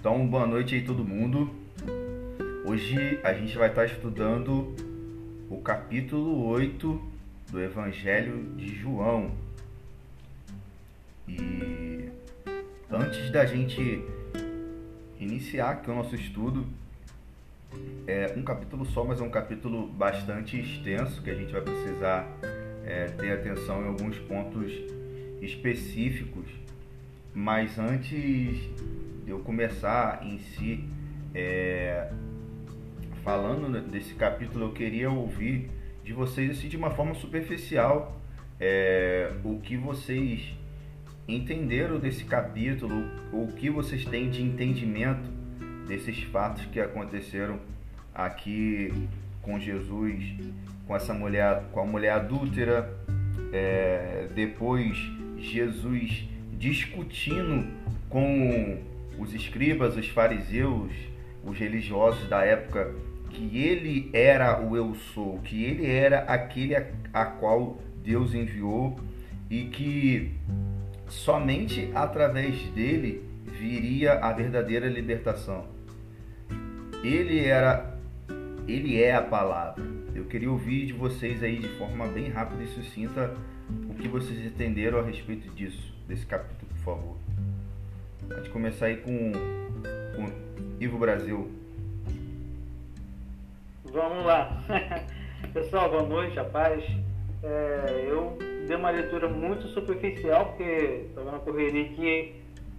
Então, boa noite aí todo mundo. Hoje a gente vai estar estudando o capítulo 8 do Evangelho de João. E antes da gente iniciar aqui o nosso estudo, é um capítulo só, mas é um capítulo bastante extenso que a gente vai precisar é, ter atenção em alguns pontos específicos. Mas antes eu começar em si é, falando desse capítulo, eu queria ouvir de vocês assim, de uma forma superficial é, o que vocês entenderam desse capítulo, o que vocês têm de entendimento desses fatos que aconteceram aqui com Jesus, com essa mulher, com a mulher adúltera, é, depois Jesus discutindo com os escribas, os fariseus, os religiosos da época, que ele era o eu sou, que ele era aquele a, a qual Deus enviou e que somente através dele viria a verdadeira libertação. Ele era ele é a palavra. Eu queria ouvir de vocês aí de forma bem rápida e sucinta o que vocês entenderam a respeito disso, desse capítulo, por favor. Pode começar aí com, com Ivo Brasil. Vamos lá. Pessoal, boa noite, rapaz. É, eu dei uma leitura muito superficial, porque estava na correria aqui,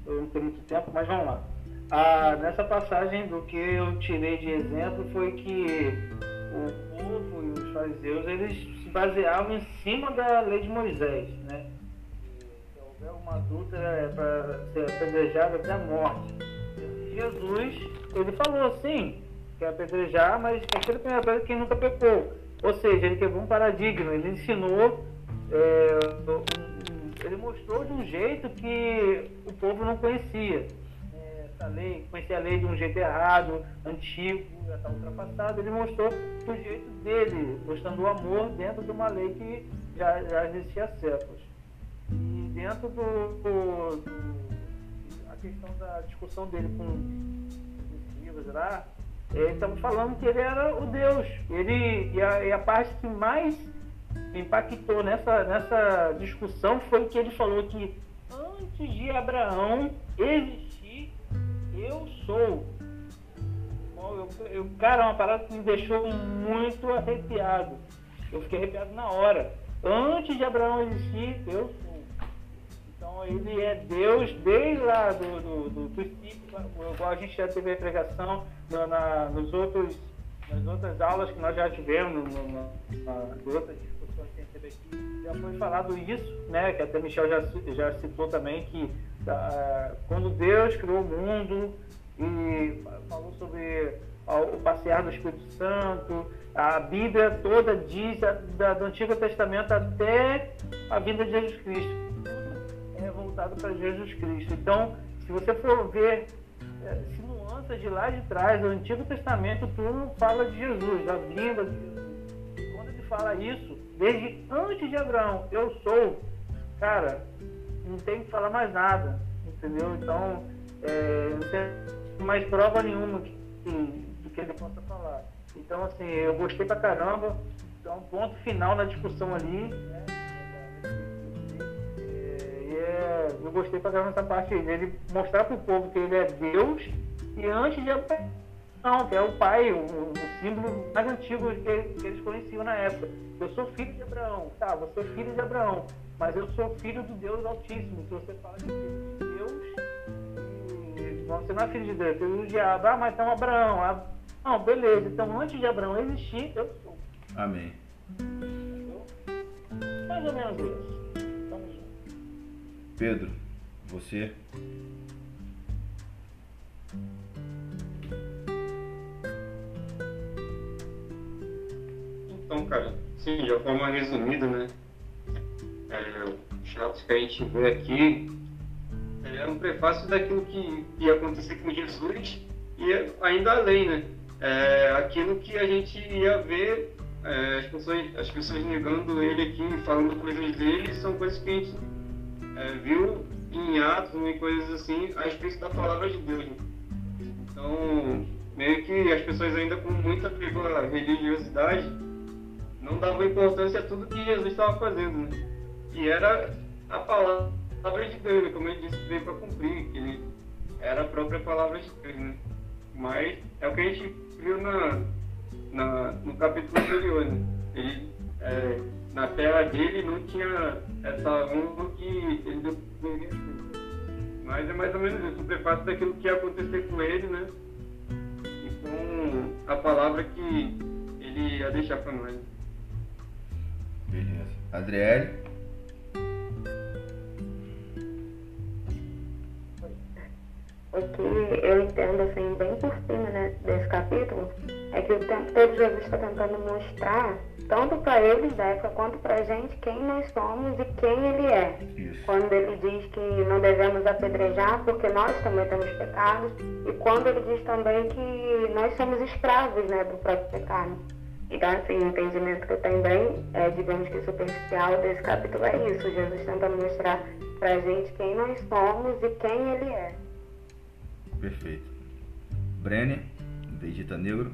eu não tenho muito tempo, mas vamos lá. Ah, nessa passagem, do que eu tirei de exemplo foi que o povo e os fariseus eles se baseavam em cima da lei de Moisés, né? Houver uma adúltera é para ser apedrejada até a morte. Jesus, ele falou assim, que é apedrejar, mas aquele primeiro pedra quem nunca pecou. Ou seja, ele quebrou um paradigma, ele ensinou, é, ele mostrou de um jeito que o povo não conhecia essa lei, conhecer a lei de um jeito errado, antigo, já está ultrapassado. Ele mostrou do jeito dele, mostrando o amor dentro de uma lei que já, já existia há séculos. E dentro do, do, do a questão da discussão dele com os livros lá, ele estava falando que ele era o Deus. Ele, e, a, e a parte que mais impactou nessa, nessa discussão foi que ele falou que antes de Abraão existia eu sou. Eu, eu, cara, é uma parada que me deixou muito arrepiado. Eu fiquei arrepiado na hora. Antes de Abraão existir, eu sou. Então ele é Deus desde lá do, do, do princípio, igual a gente já teve a pregação na, na, nos outros, nas outras aulas que nós já tivemos, no, nas outras discussões que a gente teve aqui, já foi falado isso, né? Que até Michel já, já citou também que da, quando Deus criou o mundo e falou sobre o passear do Espírito Santo, a Bíblia toda diz da, do Antigo Testamento até a vinda de Jesus Cristo. Voltado para Jesus Cristo. Então, se você for ver é, se nuances de lá de trás, o Antigo Testamento tudo fala de Jesus, da vinda de Jesus. Quando ele fala isso, desde antes de Abraão, eu sou, cara, não tem que falar mais nada, entendeu? Então, é, não tem mais prova nenhuma que, do que ele possa falar. Então, assim, eu gostei pra caramba. Então, ponto final na discussão ali. Né? É, eu gostei pra caramba dessa parte aí, dele mostrar pro povo que ele é Deus e antes de não, que é o pai, o, o símbolo mais antigo que, que, eles conheciam na época. Eu sou filho de Abraão, tá? Você é filho de Abraão, mas eu sou filho do Deus Altíssimo. Se você fala que de Deus, você não é filho de Deus, filho do diabo. Ah, mas então Abraão. Ah, não, beleza. Então antes de Abraão existir, eu sou. Amém. Mais ou menos isso. Pedro, você Então, cara, sim, de forma resumida, né? É, os fatos que a gente vê aqui é um prefácio daquilo que ia acontecer com Jesus e ainda além, né? É, aquilo que a gente ia ver, é, as, pessoas, as pessoas negando ele aqui, falando coisas dele, são coisas que a gente é, viu em atos e coisas assim a respeito da palavra de Deus. Né? Então, meio que as pessoas ainda com muita religiosidade não davam importância a tudo que Jesus estava fazendo, né? Que era a palavra de Deus, né? como ele disse, veio para cumprir, que ele era a própria palavra de Deus, né? Mas é o que a gente viu na, na, no capítulo anterior, né? Ele, é, na terra dele não tinha essa honra que ele deveria ter. Mas é mais ou menos isso, o prefácio daquilo que ia acontecer com ele, né? E com a palavra que ele ia deixar para nós. Beleza. Adriele? O que eu entendo assim, bem por cima né, desse capítulo, é que o tempo todo Jesus está tentando mostrar, tanto para eles da época quanto para a gente, quem nós somos e quem ele é. Isso. Quando ele diz que não devemos apedrejar porque nós também temos pecados, e quando ele diz também que nós somos escravos né, do próprio pecado. Então, assim, o entendimento que eu tenho bem, é, digamos que superficial desse capítulo é isso, Jesus tentando mostrar para a gente quem nós somos e quem ele é. Perfeito. Brenner, Vegeta Negro.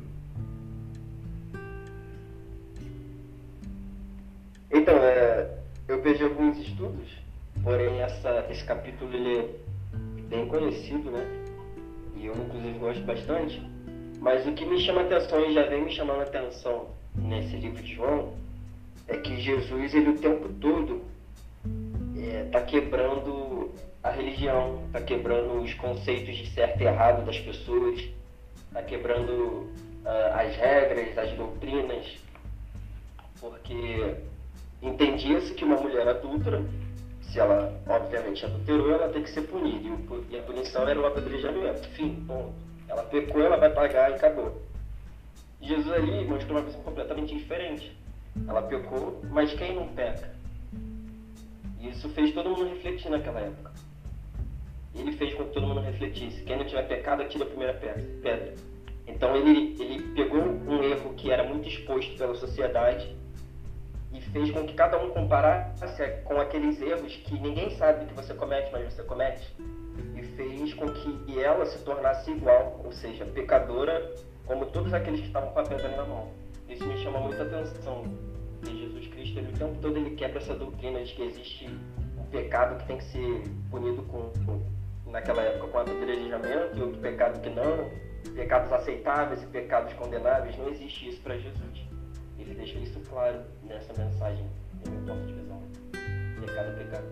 Então, é, eu vejo alguns estudos, porém essa, esse capítulo ele é bem conhecido, né? E eu inclusive gosto bastante. Mas o que me chama atenção e já vem me chamando atenção nesse livro de João é que Jesus ele o tempo todo está é, quebrando a religião, está quebrando os conceitos de certo e errado das pessoas, está quebrando uh, as regras, as doutrinas, porque entendia-se que uma mulher adulta, se ela obviamente adulterou, ela tem que ser punida, e a punição era o apedrejamento, fim, ponto. Ela pecou, ela vai pagar e acabou. Jesus ali mostrou uma coisa completamente diferente. Ela pecou, mas quem não peca? Isso fez todo mundo refletir naquela época ele fez com que todo mundo refletisse. Quem não tiver pecado, atira a primeira pedra. Então ele, ele pegou um erro que era muito exposto pela sociedade e fez com que cada um comparasse com aqueles erros que ninguém sabe que você comete, mas você comete. E fez com que ela se tornasse igual, ou seja, pecadora, como todos aqueles que estavam com a pedra na mão. Isso me chama muita atenção. E Jesus Cristo, ele, o tempo todo, ele quebra essa doutrina de que existe um pecado que tem que ser punido com, com naquela época com apedrejamento e outro pecado que não, pecados aceitáveis e pecados condenáveis, não existe isso para Jesus. Ele deixa isso claro nessa mensagem, no meu ponto de visão. Pecado pecado.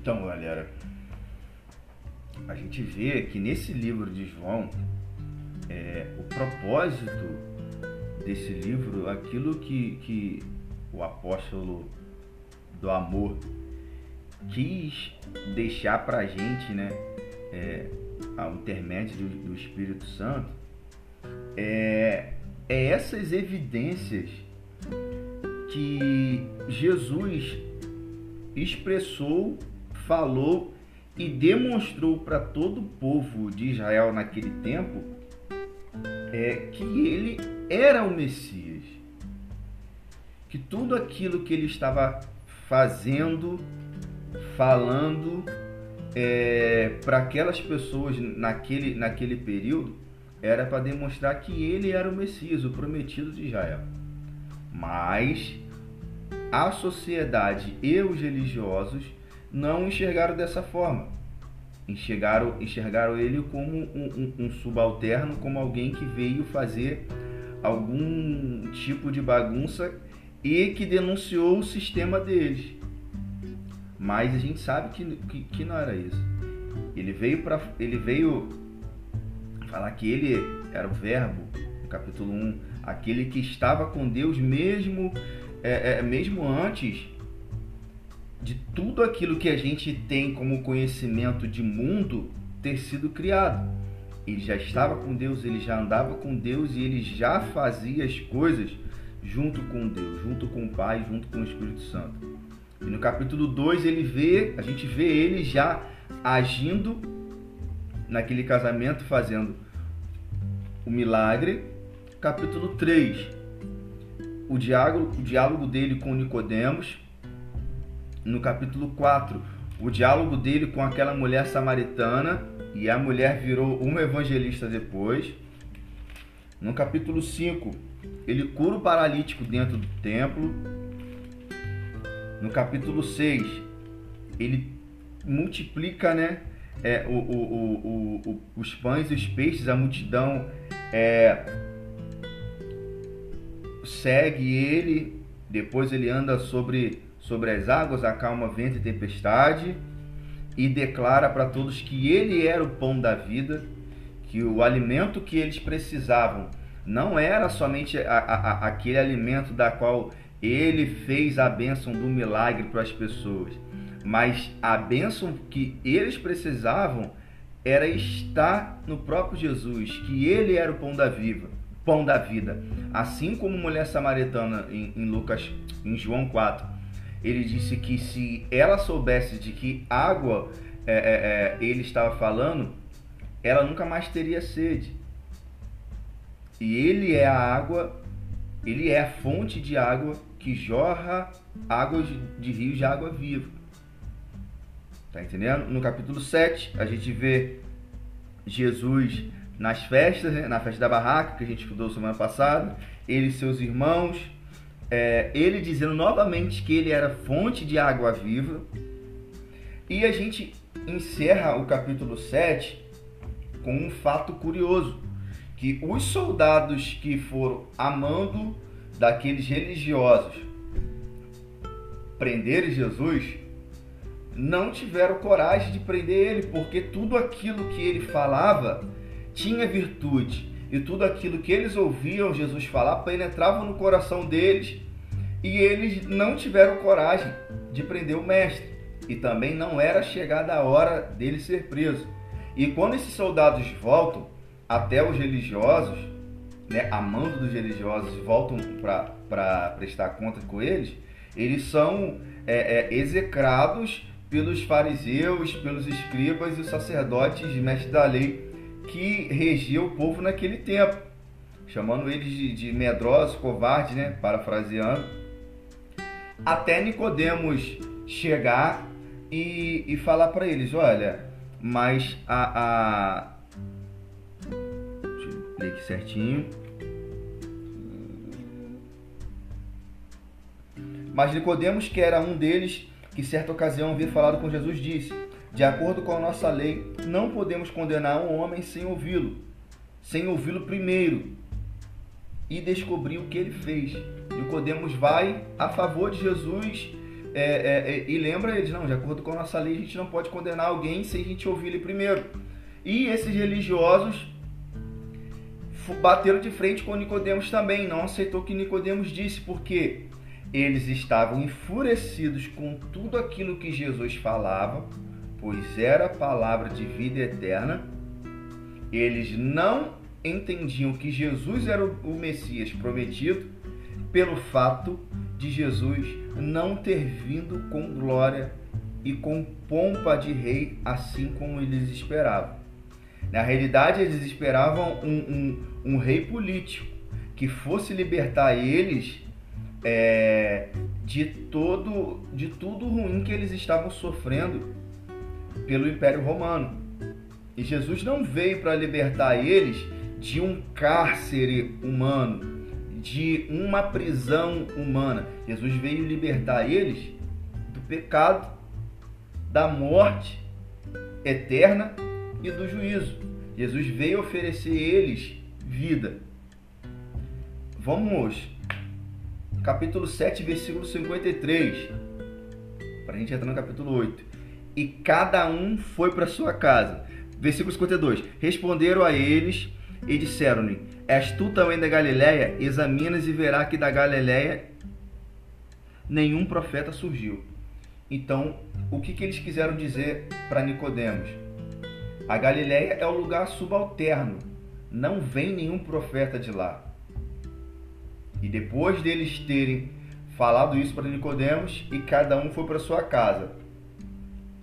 Então, galera, a gente vê que nesse livro de João, é, o propósito desse livro, aquilo que, que o apóstolo do amor quis deixar para a gente, né, é, ao intermédio do, do Espírito Santo, é, é essas evidências que Jesus expressou, falou e demonstrou para todo o povo de Israel naquele tempo é que ele era o Messias. Que tudo aquilo que ele estava fazendo falando é, para aquelas pessoas naquele, naquele período era para demonstrar que ele era o Messias, o prometido de Israel. Mas a sociedade e os religiosos não enxergaram dessa forma. Enxergaram, enxergaram ele como um, um, um subalterno, como alguém que veio fazer algum tipo de bagunça e que denunciou o sistema deles. Mas a gente sabe que, que, que não era isso. Ele veio para ele veio falar que ele era o verbo, no capítulo 1, aquele que estava com Deus mesmo é, é, mesmo antes de tudo aquilo que a gente tem como conhecimento de mundo ter sido criado. Ele já estava com Deus, ele já andava com Deus e ele já fazia as coisas junto com Deus, junto com o Pai, junto com o Espírito Santo. E no capítulo 2 ele vê, a gente vê ele já agindo naquele casamento, fazendo o milagre. Capítulo 3, o diálogo, o diálogo dele com Nicodemos. No capítulo 4, o diálogo dele com aquela mulher samaritana, e a mulher virou um evangelista depois. No capítulo 5, ele cura o paralítico dentro do templo. No capítulo 6, ele multiplica né, é, o, o, o, os pães e os peixes, a multidão é, segue ele, depois ele anda sobre, sobre as águas, acalma vento e tempestade e declara para todos que ele era o pão da vida, que o alimento que eles precisavam não era somente a, a, aquele alimento da qual ele fez a bênção do milagre para as pessoas, mas a bênção que eles precisavam era estar no próprio Jesus, que ele era o pão da vida, pão da vida. Assim como a mulher samaritana em, em Lucas, em João 4, ele disse que se ela soubesse de que água é, é, é, ele estava falando, ela nunca mais teria sede. E ele é a água, ele é a fonte de água que jorra águas de rios de água viva. Tá entendendo? No capítulo 7, a gente vê Jesus nas festas, né? na festa da barraca, que a gente estudou semana passada, ele e seus irmãos, é, ele dizendo novamente que ele era fonte de água viva. E a gente encerra o capítulo 7 com um fato curioso, que os soldados que foram amando daqueles religiosos prenderem Jesus, não tiveram coragem de prender ele, porque tudo aquilo que ele falava tinha virtude. E tudo aquilo que eles ouviam Jesus falar penetrava no coração deles. E eles não tiveram coragem de prender o mestre. E também não era chegada a hora dele ser preso. E quando esses soldados voltam até os religiosos, né, amando dos religiosos, voltam para prestar conta com eles, eles são é, é, execrados pelos fariseus, pelos escribas e os sacerdotes de mestre da lei que regia o povo naquele tempo, chamando eles de, de medrosos, covardes, né, parafraseando, até Nicodemos chegar e, e falar para eles, olha, mas a, a deixa eu ler aqui certinho. Mas Nicodemos, que era um deles, que certa ocasião havia falado com Jesus, disse: De acordo com a nossa lei, não podemos condenar um homem sem ouvi-lo, sem ouvi-lo primeiro e descobrir o que ele fez. Nicodemos vai a favor de Jesus é, é, é, e lembra eles, não, de acordo com a nossa lei, a gente não pode condenar alguém sem a gente ouvir ele primeiro. E esses religiosos bateram de frente com Nicodemos também, não aceitou o que Nicodemos disse, porque eles estavam enfurecidos com tudo aquilo que Jesus falava, pois era a palavra de vida eterna. Eles não entendiam que Jesus era o Messias prometido pelo fato de Jesus não ter vindo com glória e com pompa de rei, assim como eles esperavam. Na realidade, eles esperavam um, um, um rei político que fosse libertar eles é, de todo de tudo ruim que eles estavam sofrendo pelo Império Romano. E Jesus não veio para libertar eles de um cárcere humano, de uma prisão humana. Jesus veio libertar eles do pecado, da morte eterna e do juízo. Jesus veio oferecer eles vida. Vamos capítulo 7, versículo 53, para a gente entrar no capítulo 8. E cada um foi para sua casa. Versículo 52. Responderam a eles e disseram-lhe: És tu também da Galiléia? Examinas e verá que da Galiléia nenhum profeta surgiu. Então, o que, que eles quiseram dizer para Nicodemos? A Galiléia é o lugar subalterno. Não vem nenhum profeta de lá. E depois deles terem falado isso para Nicodemos e cada um foi para sua casa.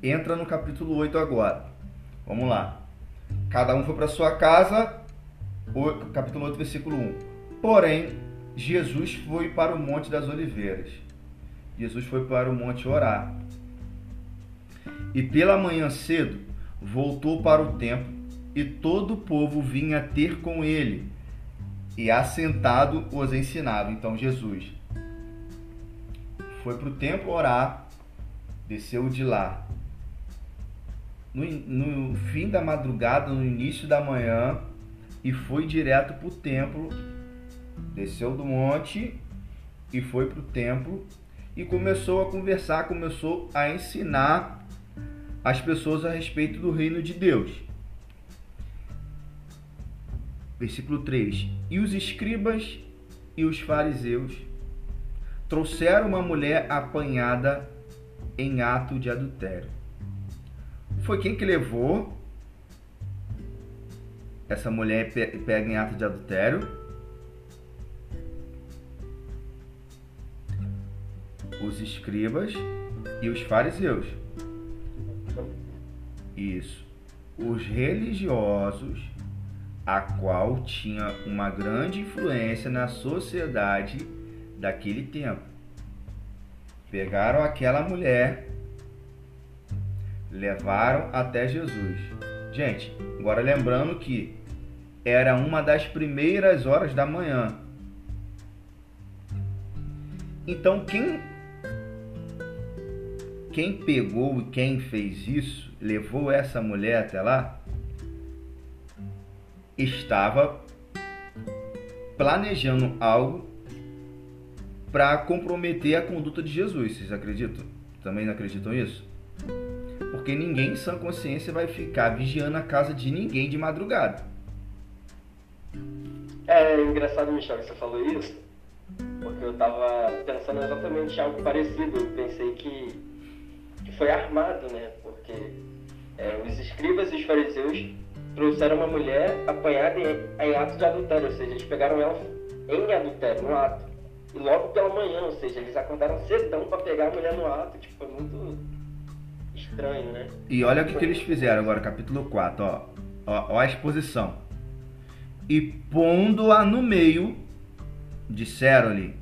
Entra no capítulo 8 agora. Vamos lá. Cada um foi para sua casa, capítulo 8, versículo 1. Porém, Jesus foi para o Monte das Oliveiras. Jesus foi para o monte orar. E pela manhã cedo voltou para o templo, e todo o povo vinha ter com ele, e assentado os ensinava. Então Jesus foi para o templo orar, desceu de lá. No, no fim da madrugada, no início da manhã, e foi direto para o templo, desceu do monte e foi para o templo e começou a conversar, começou a ensinar as pessoas a respeito do reino de Deus. Versículo 3: E os escribas e os fariseus trouxeram uma mulher apanhada em ato de adultério. Foi quem que levou essa mulher pega em ato de adultério? Os escribas e os fariseus. Isso. Os religiosos, a qual tinha uma grande influência na sociedade daquele tempo. Pegaram aquela mulher, levaram até Jesus. Gente, agora lembrando que era uma das primeiras horas da manhã. Então quem quem pegou e quem fez isso, levou essa mulher até lá, estava planejando algo para comprometer a conduta de Jesus. Vocês acreditam? Também não acreditam nisso? Porque ninguém em sã consciência vai ficar vigiando a casa de ninguém de madrugada. É engraçado, Michel, que você falou isso, porque eu tava pensando exatamente algo parecido. Eu pensei que, que foi armado, né? Porque é, os escribas e os fariseus trouxeram uma mulher apanhada em, em ato de adultério, ou seja, eles pegaram ela em adultério, no ato. E logo pela manhã, ou seja, eles acordaram cedão para pegar a mulher no ato, tipo, foi muito estranho, né? E olha o que, que eles fizeram agora, capítulo 4, ó. Ó, ó a exposição. E pondo-a no meio, disseram-lhe,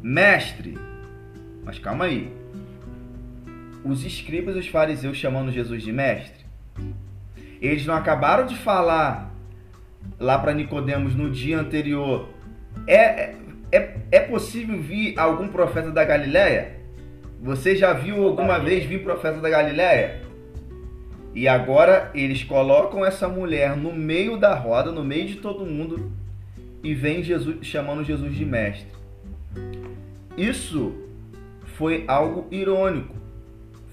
mestre, mas calma aí. Os escribas e os fariseus chamando Jesus de mestre, eles não acabaram de falar lá para Nicodemos no dia anterior. É, é, é possível vir algum profeta da Galileia? Você já viu alguma vez vir profeta da Galileia? E agora eles colocam essa mulher no meio da roda, no meio de todo mundo, e vem Jesus chamando Jesus de mestre. Isso foi algo irônico,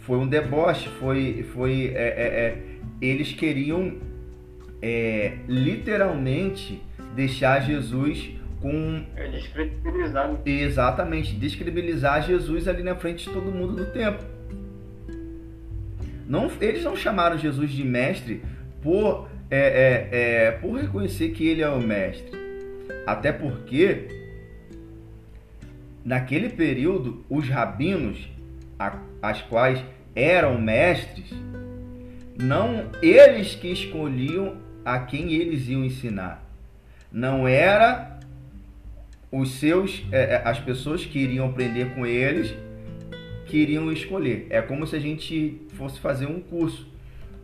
foi um deboche, foi, foi é, é, é, eles queriam é, literalmente deixar Jesus com. É descredibilizar. Exatamente, descredibilizar Jesus ali na frente de todo mundo do tempo. Não, eles não chamaram Jesus de mestre por, é, é, é, por reconhecer que ele é o mestre. Até porque, naquele período, os rabinos, a, as quais eram mestres, não eles que escolhiam a quem eles iam ensinar. Não era os seus, é, é, as pessoas que iriam aprender com eles, que iriam escolher. É como se a gente fosse fazer um curso.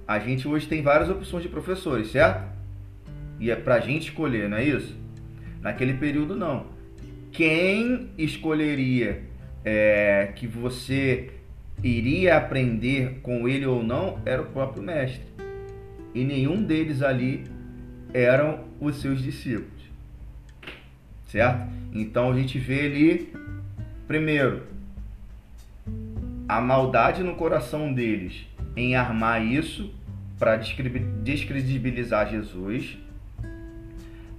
A gente hoje tem várias opções de professores, certo? E é pra gente escolher, não é isso? Naquele período, não. Quem escolheria é, que você iria aprender com ele ou não era o próprio mestre. E nenhum deles ali eram os seus discípulos certo? Então a gente vê ali, primeiro, a maldade no coração deles em armar isso para descredibilizar Jesus,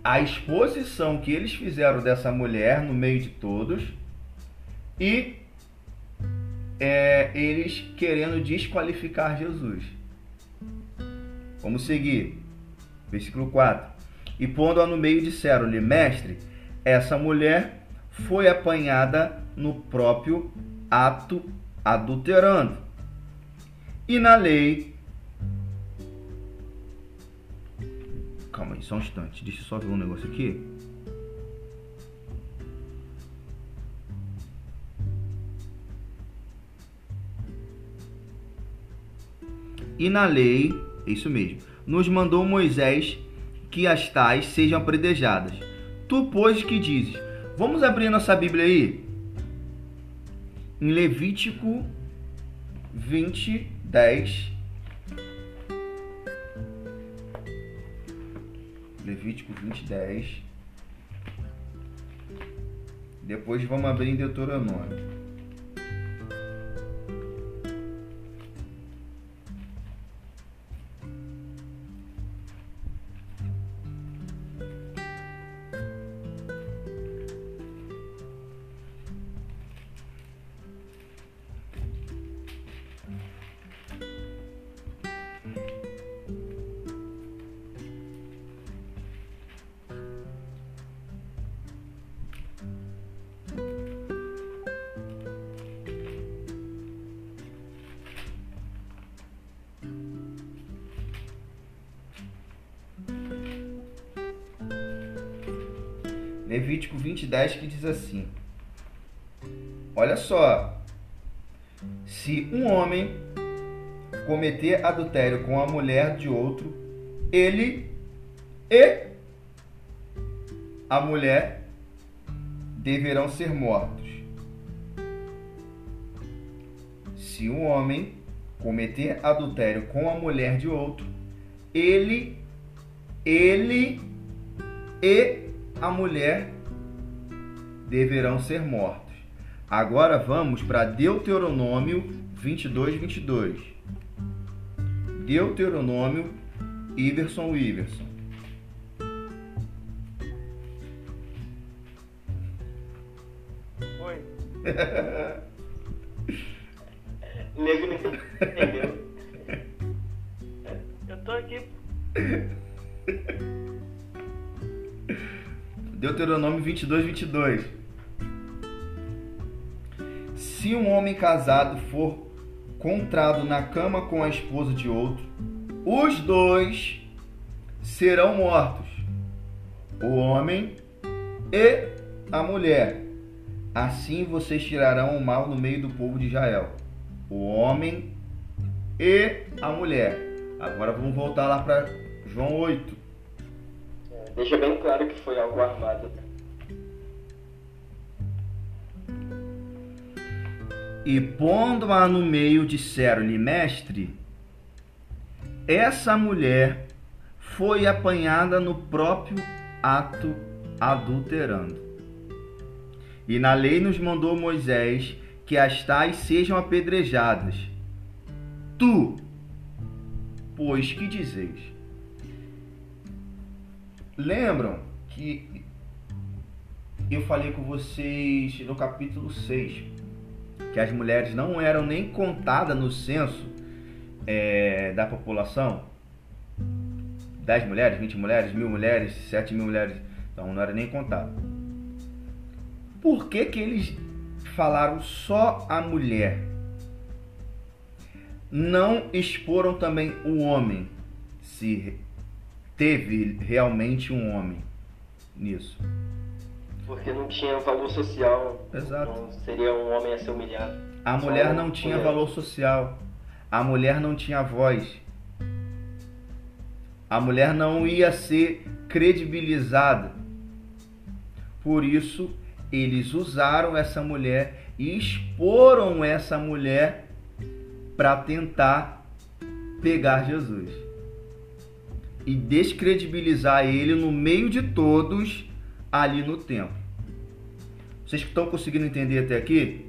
a exposição que eles fizeram dessa mulher no meio de todos e é, eles querendo desqualificar Jesus. Vamos seguir. Versículo 4. E pondo-a no meio, disseram-lhe: Mestre, essa mulher foi apanhada no próprio ato adulterando. E na lei. Calma aí, só um instante. Deixa eu só ver um negócio aqui. E na lei, é isso mesmo, nos mandou Moisés que as tais sejam predejadas. Tu, pois, que dizes? Vamos abrir nossa Bíblia aí? Em Levítico 20, 10. Levítico 20, 10. Depois vamos abrir em Deuteronômio. Levítico 20, 10 que diz assim: Olha só, se um homem cometer adultério com a mulher de outro, ele e a mulher deverão ser mortos. Se um homem cometer adultério com a mulher de outro, ele, ele e a mulher deverão ser mortos. Agora vamos para Deuteronômio 22, 22. Deuteronômio Iverson Iverson. Oi. Nego Deuteronômio 22, 22. Se um homem casado for contrado na cama com a esposa de outro, os dois serão mortos, o homem e a mulher. Assim vocês tirarão o mal no meio do povo de Israel, o homem e a mulher. Agora vamos voltar lá para João 8. Deixa bem claro que foi algo armado. E pondo-a no meio, disseram-lhe, mestre, essa mulher foi apanhada no próprio ato adulterando. E na lei nos mandou Moisés que as tais sejam apedrejadas. Tu, pois, que dizeis? Lembram que eu falei com vocês no capítulo 6 que as mulheres não eram nem contadas no censo é, da população? 10 mulheres, 20 mulheres, mil mulheres, 7 mil mulheres. Então não era nem contado. Por que, que eles falaram só a mulher? Não exporam também o homem, se teve realmente um homem nisso. Porque não tinha valor social. Exato. Não seria um homem a ser humilhado. A mulher não tinha mulher. valor social. A mulher não tinha voz. A mulher não ia ser credibilizada. Por isso, eles usaram essa mulher e exporam essa mulher para tentar pegar Jesus e descredibilizar ele no meio de todos ali no templo. Vocês estão conseguindo entender até aqui?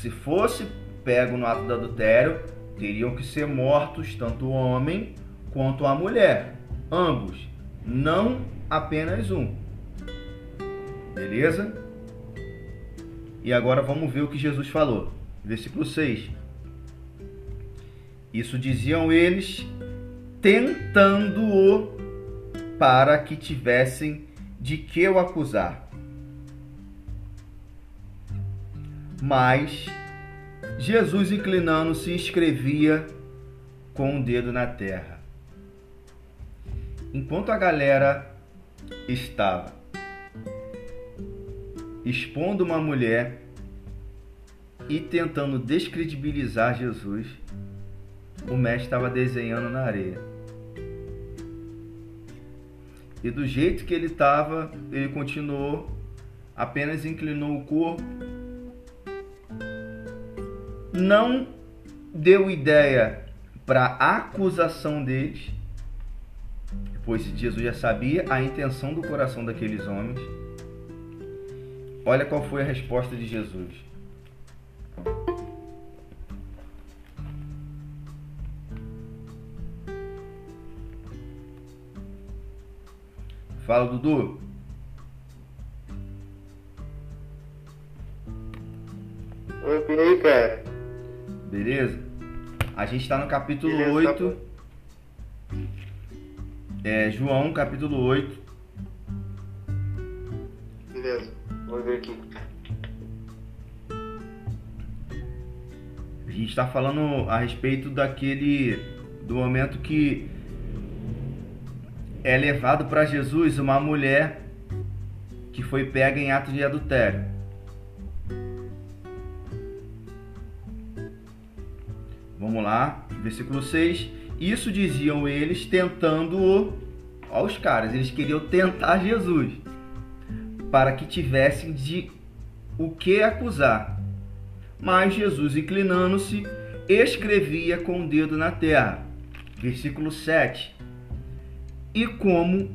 Se fosse pego no ato do adultério, teriam que ser mortos tanto o homem quanto a mulher. Ambos, não apenas um. Beleza? E agora vamos ver o que Jesus falou. Versículo 6. Isso diziam eles, tentando-o para que tivessem de que o acusar. Mas Jesus, inclinando-se, escrevia com o dedo na terra. Enquanto a galera estava expondo uma mulher, e tentando descredibilizar Jesus, o mestre estava desenhando na areia. E do jeito que ele estava, ele continuou, apenas inclinou o corpo, não deu ideia para a acusação deles, pois Jesus já sabia a intenção do coração daqueles homens. Olha qual foi a resposta de Jesus. Fala, Dudu. Oi, aí, cara? Beleza? A gente está no capítulo Beleza, 8. É, João, capítulo 8. Beleza, vou ver aqui. A gente está falando a respeito daquele. do momento que é levado para Jesus uma mulher que foi pega em ato de adultério. Vamos lá, versículo 6. Isso diziam eles tentando-o aos caras, eles queriam tentar Jesus para que tivessem de o que acusar. Mas Jesus, inclinando-se, escrevia com o dedo na terra. Versículo 7. E como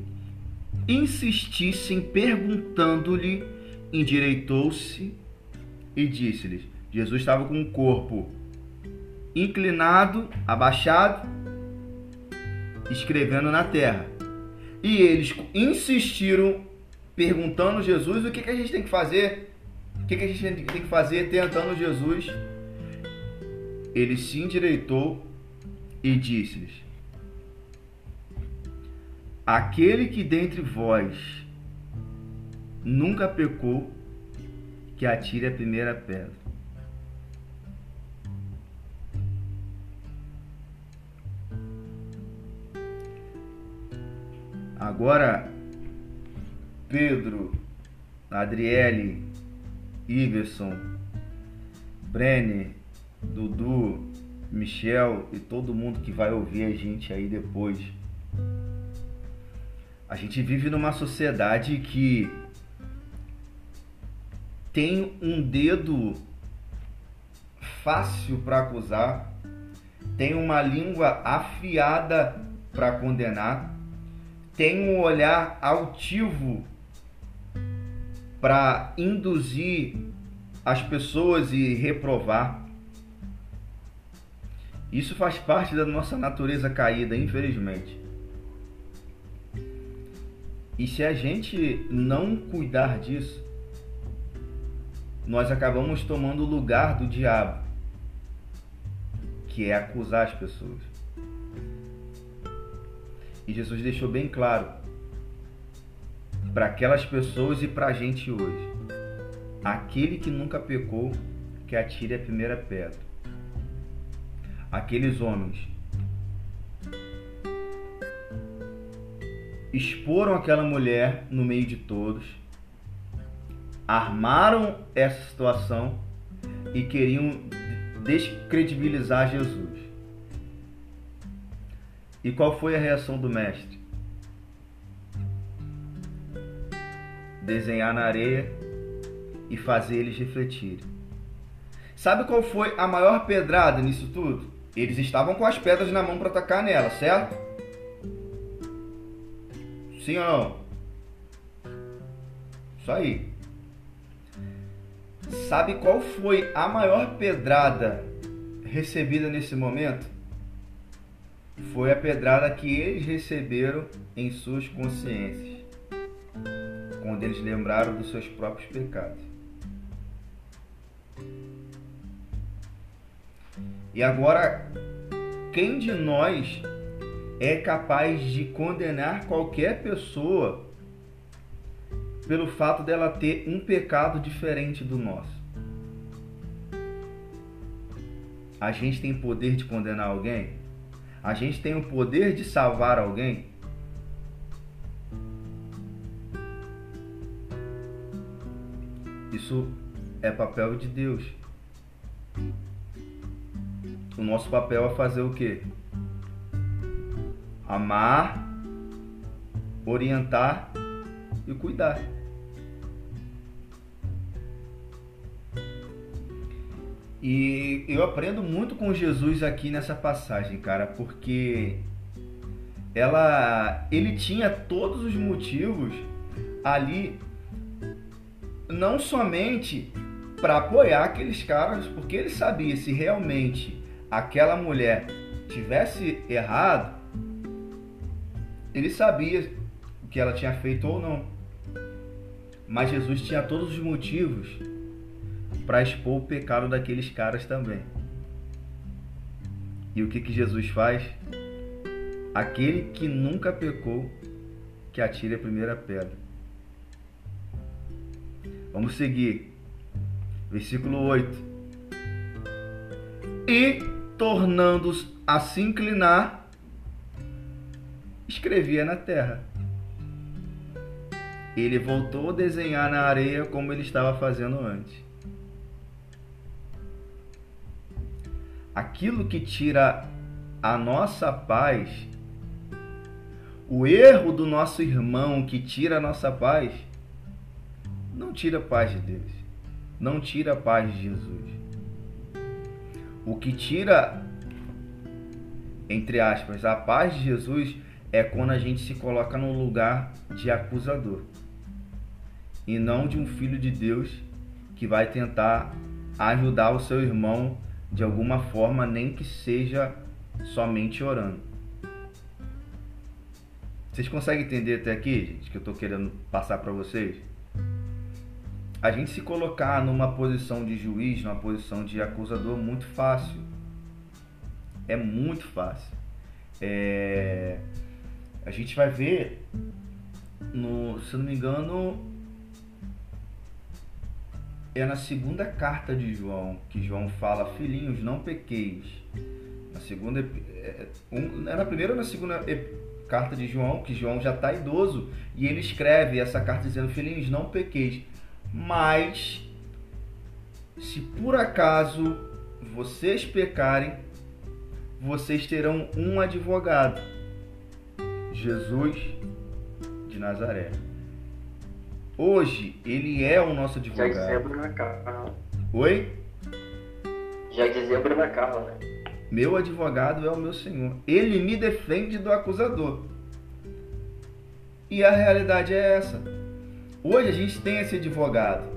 insistissem perguntando-lhe, endireitou-se e disse-lhes: Jesus estava com o corpo inclinado, abaixado, escrevendo na terra. E eles insistiram, perguntando a Jesus o que, a gente tem que fazer. O que a gente tem que fazer tentando Jesus. Ele se endireitou e disse-lhes: Aquele que dentre vós nunca pecou, que atire a primeira pedra. Agora, Pedro, Adriele, Iverson, Brenner, Dudu, Michel e todo mundo que vai ouvir a gente aí depois. A gente vive numa sociedade que tem um dedo fácil para acusar, tem uma língua afiada para condenar tem um olhar altivo para induzir as pessoas e reprovar. Isso faz parte da nossa natureza caída, infelizmente. E se a gente não cuidar disso, nós acabamos tomando o lugar do diabo, que é acusar as pessoas. E Jesus deixou bem claro para aquelas pessoas e para a gente hoje: aquele que nunca pecou, que atire a primeira pedra. Aqueles homens exporam aquela mulher no meio de todos, armaram essa situação e queriam descredibilizar Jesus. E qual foi a reação do mestre? Desenhar na areia e fazer eles refletirem. Sabe qual foi a maior pedrada nisso tudo? Eles estavam com as pedras na mão para atacar nela, certo? Sim ou não? Isso aí. Sabe qual foi a maior pedrada recebida nesse momento? foi a pedrada que eles receberam em suas consciências, quando eles lembraram dos seus próprios pecados. E agora, quem de nós é capaz de condenar qualquer pessoa pelo fato dela ter um pecado diferente do nosso? A gente tem poder de condenar alguém? A gente tem o poder de salvar alguém? Isso é papel de Deus. o nosso papel é fazer o quê? Amar, orientar e cuidar. E eu aprendo muito com Jesus aqui nessa passagem, cara, porque ela ele tinha todos os motivos ali não somente para apoiar aqueles caras, porque ele sabia se realmente aquela mulher tivesse errado, ele sabia o que ela tinha feito ou não. Mas Jesus tinha todos os motivos para expor o pecado daqueles caras também. E o que, que Jesus faz? Aquele que nunca pecou, que atire a primeira pedra. Vamos seguir versículo 8. E, tornando-os a se inclinar, escrevia na terra. Ele voltou a desenhar na areia como ele estava fazendo antes. Aquilo que tira a nossa paz, o erro do nosso irmão que tira a nossa paz, não tira a paz de Deus não tira a paz de Jesus. O que tira, entre aspas, a paz de Jesus é quando a gente se coloca no lugar de acusador e não de um filho de Deus que vai tentar ajudar o seu irmão de alguma forma, nem que seja somente orando. Vocês conseguem entender até aqui, gente, que eu estou querendo passar para vocês? a gente se colocar numa posição de juiz, numa posição de acusador, muito fácil. É muito fácil. É... A gente vai ver, no, se não me engano, é na segunda carta de João que João fala: Filhinhos, não pequeis. Na segunda, é, um, é na primeira ou na segunda carta de João, que João já está idoso, e ele escreve essa carta dizendo: Filhinhos, não pequeis. Mas, se por acaso vocês pecarem, vocês terão um advogado, Jesus de Nazaré. Hoje, ele é o nosso advogado. Já dizia Bruna Carla. Oi? Já dizia Bruna Carla, né? Meu advogado é o meu Senhor. Ele me defende do acusador. E a realidade é essa. Hoje a gente tem esse advogado.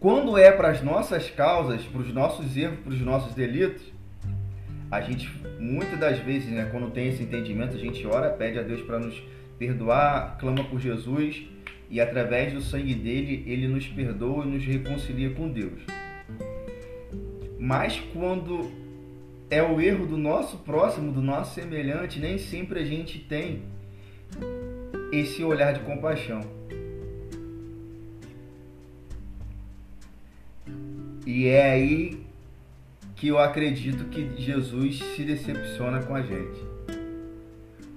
Quando é para as nossas causas, para os nossos erros, para os nossos delitos, a gente muitas das vezes, né, quando tem esse entendimento, a gente ora, pede a Deus para nos perdoar, clama por Jesus e através do sangue dele, ele nos perdoa e nos reconcilia com Deus. Mas quando é o erro do nosso próximo, do nosso semelhante, nem sempre a gente tem esse olhar de compaixão. E é aí que eu acredito que Jesus se decepciona com a gente.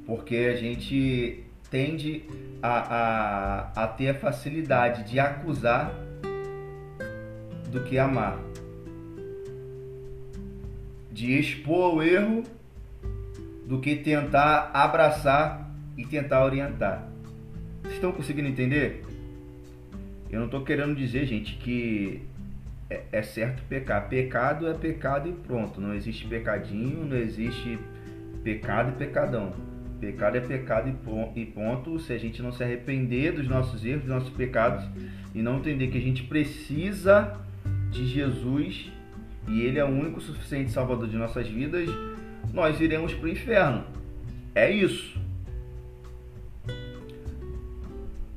Porque a gente tende a, a, a ter a facilidade de acusar do que amar. De expor o erro do que tentar abraçar e tentar orientar. Vocês estão conseguindo entender? Eu não estou querendo dizer, gente, que é, é, certo pecar. Pecado é pecado e pronto. Não existe pecadinho, não existe pecado e pecadão. Pecado é pecado e ponto. Se a gente não se arrepender dos nossos erros, dos nossos pecados e não entender que a gente precisa de Jesus e Ele é o único suficiente salvador de nossas vidas, nós iremos para o inferno. É isso.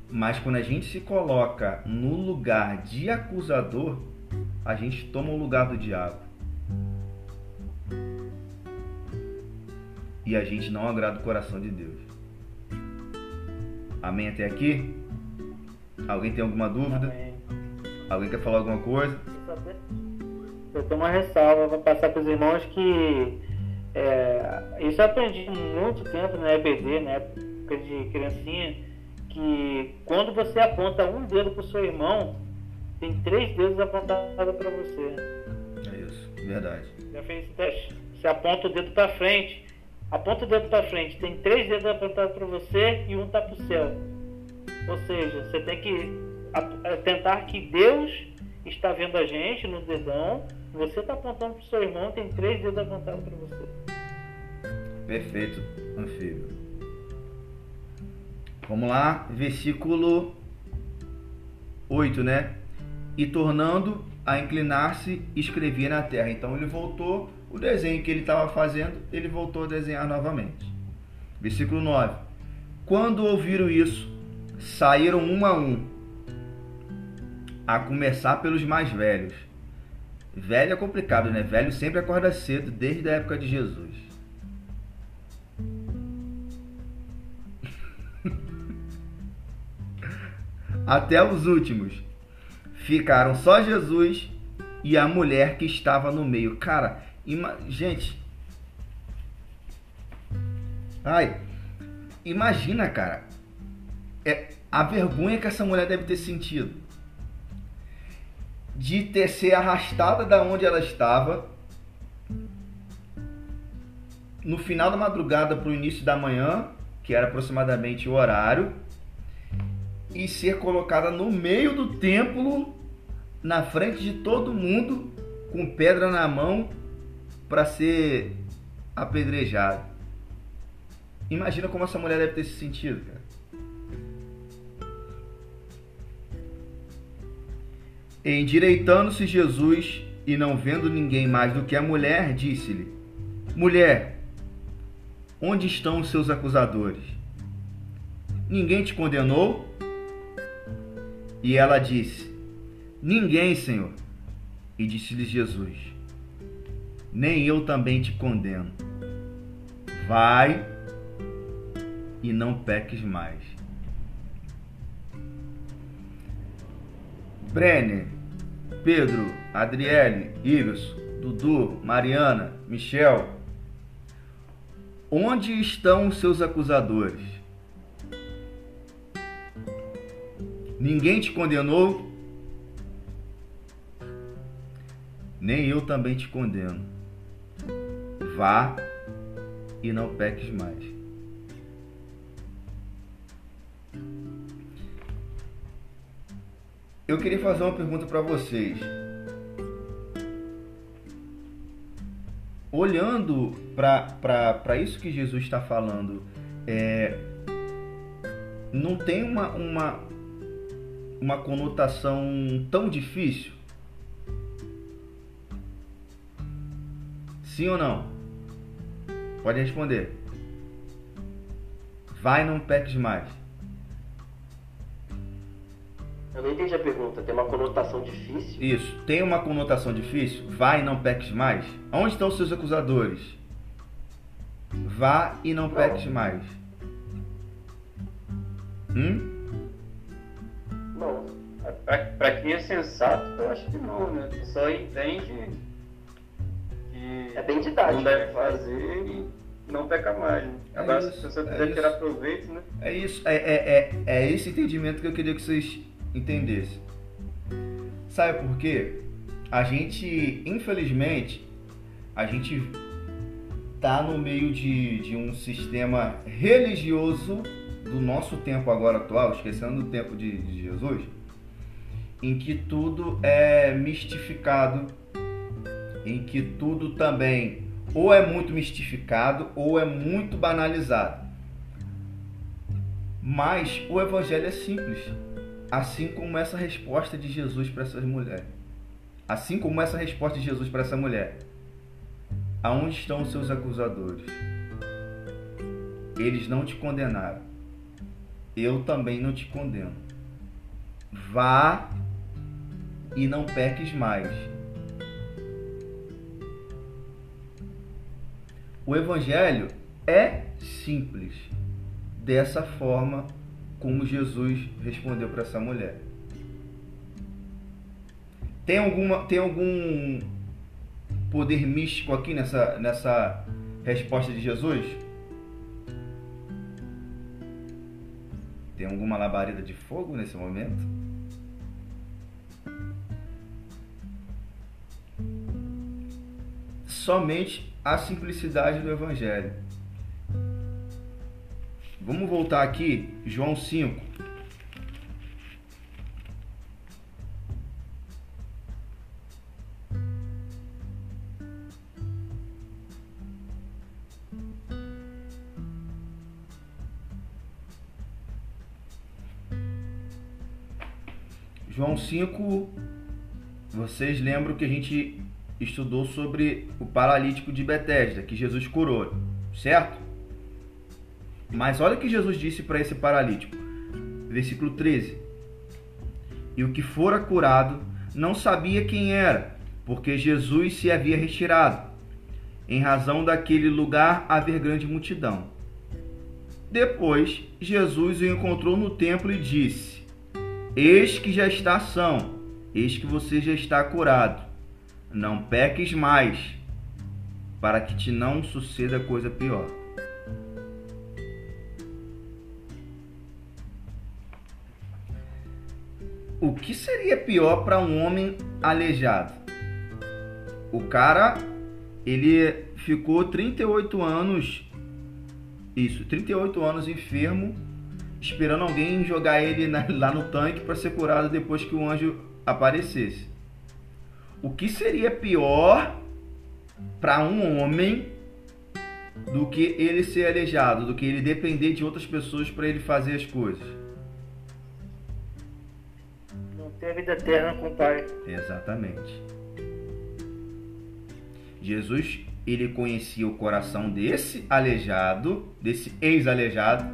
Mas quando a gente se coloca no lugar de acusador, a gente toma o lugar do diabo. E a gente não agrada o coração de Deus. Amém até aqui? Alguém tem alguma dúvida? Amém. Alguém quer falar alguma coisa? Eu tenho uma ressalva para passar para os irmãos que é, isso eu aprendi muito tempo na EBD, na época de criancinha que quando você aponta um dedo para o seu irmão, tem três dedos apontados para você. É isso, verdade. Você aponta o dedo para frente. Aponta o dedo para frente. Tem três dedos apontados para você e um está para o céu. Ou seja, você tem que é, tentar que Deus está vendo a gente no dedão. Você está apontando para o seu irmão, tem três dedos apontados para você. Perfeito, anfíbio. Vamos lá, versículo 8, né? E tornando a inclinar-se, escrevia na terra. Então ele voltou, o desenho que ele estava fazendo, ele voltou a desenhar novamente. Versículo 9. Quando ouviram isso, saíram um a um, a começar pelos mais velhos. Velho é complicado, né? Velho sempre acorda cedo, desde a época de Jesus. Até os últimos. Ficaram só Jesus e a mulher que estava no meio. Cara, ima... gente. Ai, imagina, cara. É a vergonha que essa mulher deve ter sentido de ter ser arrastada da onde ela estava no final da madrugada para o início da manhã, que era aproximadamente o horário, e ser colocada no meio do templo, na frente de todo mundo, com pedra na mão, para ser apedrejado. Imagina como essa mulher deve ter se sentido, cara. Endireitando-se Jesus e não vendo ninguém mais do que a mulher, disse-lhe: Mulher, onde estão os seus acusadores? Ninguém te condenou? E ela disse: Ninguém, Senhor. E disse-lhe Jesus: Nem eu também te condeno. Vai e não peques mais. Brenner, Pedro, Adriele, Ives, Dudu, Mariana, Michel. Onde estão os seus acusadores? Ninguém te condenou? Nem eu também te condeno. Vá e não peques mais. Eu queria fazer uma pergunta para vocês. Olhando para isso que Jesus está falando, é, não tem uma, uma, uma conotação tão difícil? Sim ou não? Pode responder. Vai, não peques mais. Eu não entendi a pergunta. Tem uma conotação difícil? Isso. Tem uma conotação difícil? Vai e não peques mais. Onde estão seus acusadores? Vá e não, não. peques mais. Hum? Pra quem é sensato, eu acho que não, né? Tu só entende que é bem didático. não deve fazer e não peca mais. Né? É Agora, isso, se você quiser é tirar proveito, né? É isso. É, é, é, é esse entendimento que eu queria que vocês entendesse. Sabe por quê? A gente, infelizmente, a gente tá no meio de, de um sistema religioso do nosso tempo agora atual, esquecendo do tempo de, de Jesus, em que tudo é mistificado, em que tudo também ou é muito mistificado ou é muito banalizado. Mas o evangelho é simples. Assim como essa resposta de Jesus para essas mulheres. Assim como essa resposta de Jesus para essa mulher. Aonde estão os seus acusadores? Eles não te condenaram. Eu também não te condeno. Vá e não peques mais. O evangelho é simples. Dessa forma como Jesus respondeu para essa mulher. Tem alguma tem algum poder místico aqui nessa nessa resposta de Jesus? Tem alguma labareda de fogo nesse momento? Somente a simplicidade do Evangelho. Vamos voltar aqui, João 5. João 5, vocês lembram que a gente estudou sobre o paralítico de Betesda, que Jesus curou, certo? Mas olha o que Jesus disse para esse paralítico. Versículo 13. E o que fora curado não sabia quem era, porque Jesus se havia retirado, em razão daquele lugar haver grande multidão. Depois, Jesus o encontrou no templo e disse: Eis que já está são, eis que você já está curado. Não peques mais, para que te não suceda coisa pior. O que seria pior para um homem aleijado? O cara, ele ficou 38 anos, isso, 38 anos enfermo, esperando alguém jogar ele lá no tanque para ser curado depois que o anjo aparecesse. O que seria pior para um homem do que ele ser aleijado, do que ele depender de outras pessoas para ele fazer as coisas? ter a vida eterna com o Pai. Exatamente. Jesus, ele conhecia o coração desse aleijado, desse ex-aleijado,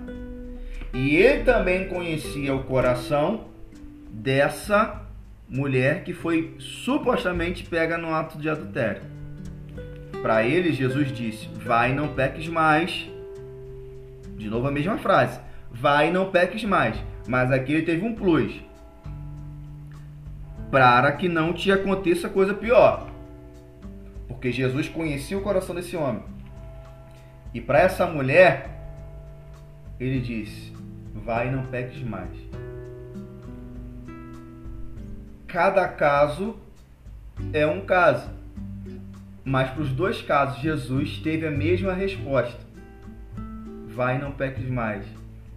e ele também conhecia o coração dessa mulher que foi supostamente pega no ato de adultério. Para ele, Jesus disse: Vai não peques mais. De novo a mesma frase: Vai não peques mais. Mas aqui ele teve um plus para que não te aconteça coisa pior. Porque Jesus conhecia o coração desse homem. E para essa mulher, ele disse: Vai não peques mais. Cada caso é um caso. Mas para os dois casos, Jesus teve a mesma resposta: Vai não peques mais.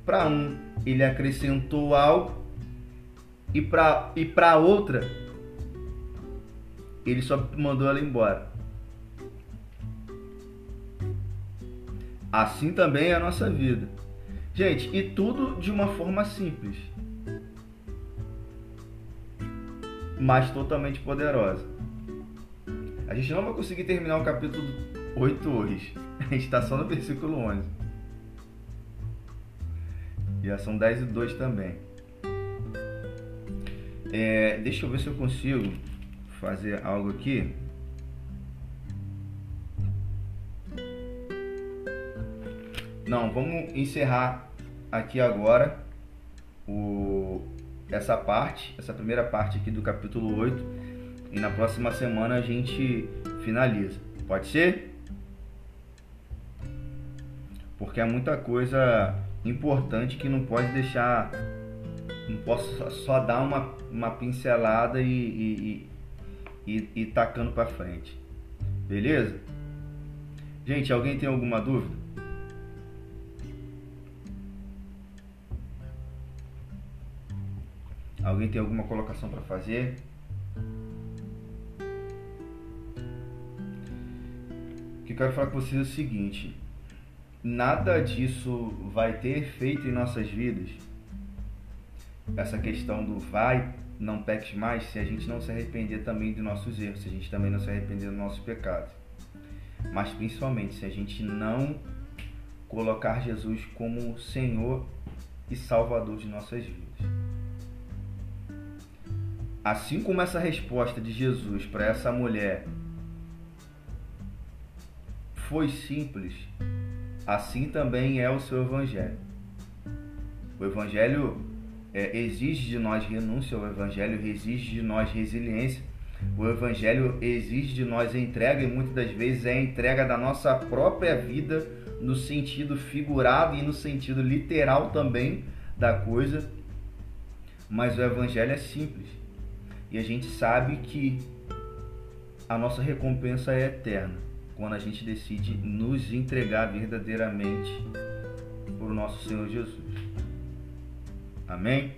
Para um, ele acrescentou algo e para e outra ele só mandou ela embora. Assim também é a nossa vida. Gente, e tudo de uma forma simples, mas totalmente poderosa. A gente não vai conseguir terminar o capítulo 8 hoje. A gente está só no versículo 11. Já são 10 e 2 também. É, deixa eu ver se eu consigo fazer algo aqui. Não, vamos encerrar aqui agora o, essa parte, essa primeira parte aqui do capítulo 8. E na próxima semana a gente finaliza. Pode ser? Porque é muita coisa importante que não pode deixar não posso só dar uma, uma pincelada e, e, e, e tacando para frente. Beleza? Gente, alguém tem alguma dúvida? Alguém tem alguma colocação para fazer? O que eu quero falar com vocês é o seguinte: nada disso vai ter efeito em nossas vidas essa questão do vai, não peques mais, se a gente não se arrepender também de nossos erros, se a gente também não se arrepender dos nossos pecados. Mas principalmente se a gente não colocar Jesus como Senhor e Salvador de nossas vidas. Assim como essa resposta de Jesus para essa mulher foi simples, assim também é o seu Evangelho. O Evangelho é, exige de nós renúncia, o Evangelho exige de nós resiliência, o Evangelho exige de nós entrega e muitas das vezes é a entrega da nossa própria vida no sentido figurado e no sentido literal também da coisa. Mas o Evangelho é simples e a gente sabe que a nossa recompensa é eterna. quando a gente decide nos entregar verdadeiramente o nosso Senhor Jesus. Amém?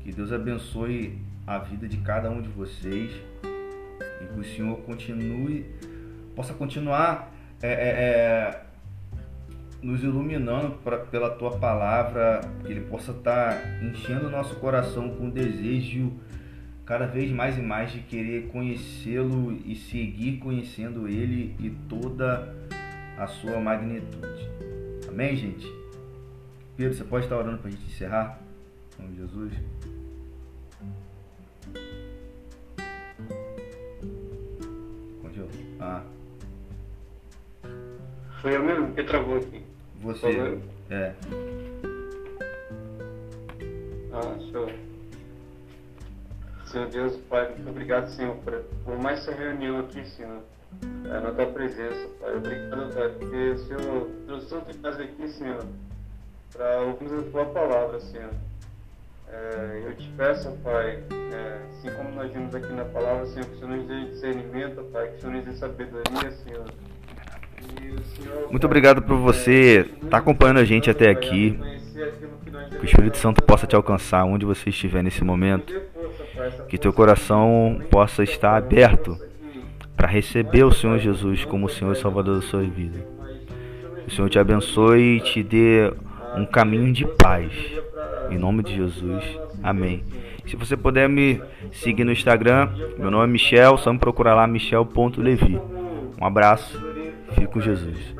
Que Deus abençoe a vida de cada um de vocês e que o Senhor continue, possa continuar é, é, é, nos iluminando pra, pela tua palavra, que Ele possa estar tá enchendo o nosso coração com desejo cada vez mais e mais de querer conhecê-lo e seguir conhecendo Ele e toda a sua magnitude. Amém, gente? Pedro, você pode estar orando para a gente encerrar? Em nome de Jesus. Congelou. Ah. Foi eu mesmo que travou aqui. Você. É. Ah, show. Senhor Deus, Pai, muito obrigado, Senhor, por, mais essa reunião aqui, Senhor, é, na tua presença, Pai. Obrigado, Pai, porque o Senhor trouxe tanta casa aqui, Senhor, para ouvirmos a tua palavra, Senhor. É, eu te peço, Pai, é, assim como nós vimos aqui na palavra, Senhor, que o Senhor nos dê discernimento, Pai, que o Senhor nos dê sabedoria, Senhor. Senhor Muito obrigado por você estar tá acompanhando a gente até aqui. Que o Espírito Santo possa te alcançar onde você estiver nesse momento. Que teu coração possa estar aberto para receber o Senhor Jesus como o Senhor e Salvador da sua vida. O Senhor te abençoe e te dê um caminho de paz. Em nome de Jesus. Amém. Se você puder me seguir no Instagram, meu nome é Michel, só me procurar lá michel.levi. Um abraço, fique com Jesus.